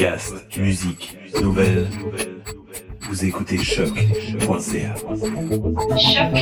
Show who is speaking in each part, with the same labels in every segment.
Speaker 1: Podcast, musique, nouvelles. Vous écoutez choc.ca.
Speaker 2: to.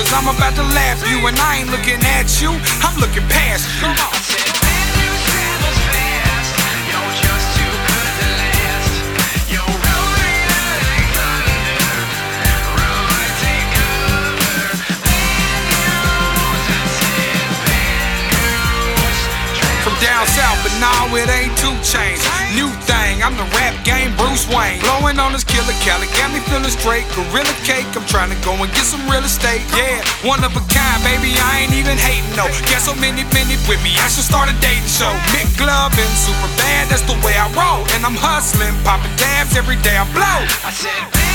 Speaker 2: Cause I'm about to laugh you. And I ain't looking at you, I'm looking past you. Come on. From down south, but now it ain't two chains. New thing, I'm the rap Bruce Wayne. Blowing on this killer Cali, got me feeling straight. Gorilla cake, I'm trying to go and get some real estate. Yeah, one of a kind, baby, I ain't even hating, no. Got so many minutes with me, I should start a dating show. Mick Glove and super bad, that's the way I roll. And I'm hustling, popping dabs every day I blow.
Speaker 3: I said,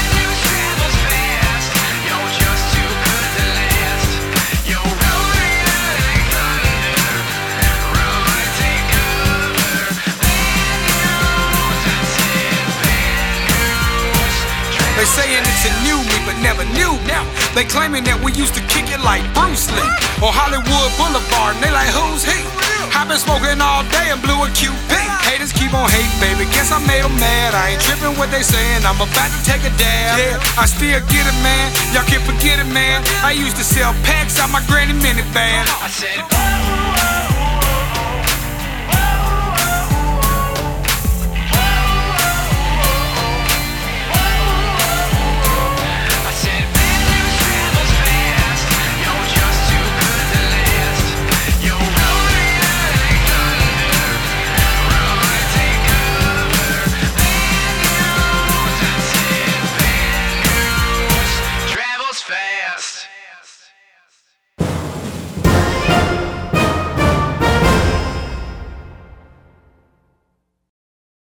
Speaker 2: They saying it's a new me, but never knew. Now they claiming that we used to kick it like Bruce Lee or Hollywood Boulevard, and they like who's he? I've been smoking all day and blew a QP. Haters keep on hating, baby. Guess I made them mad. I ain't tripping what they saying. I'm about to take a dab. Yeah, I still get it, man. Y'all can't forget it, man. I used to sell packs out my granny minivan.
Speaker 3: I said,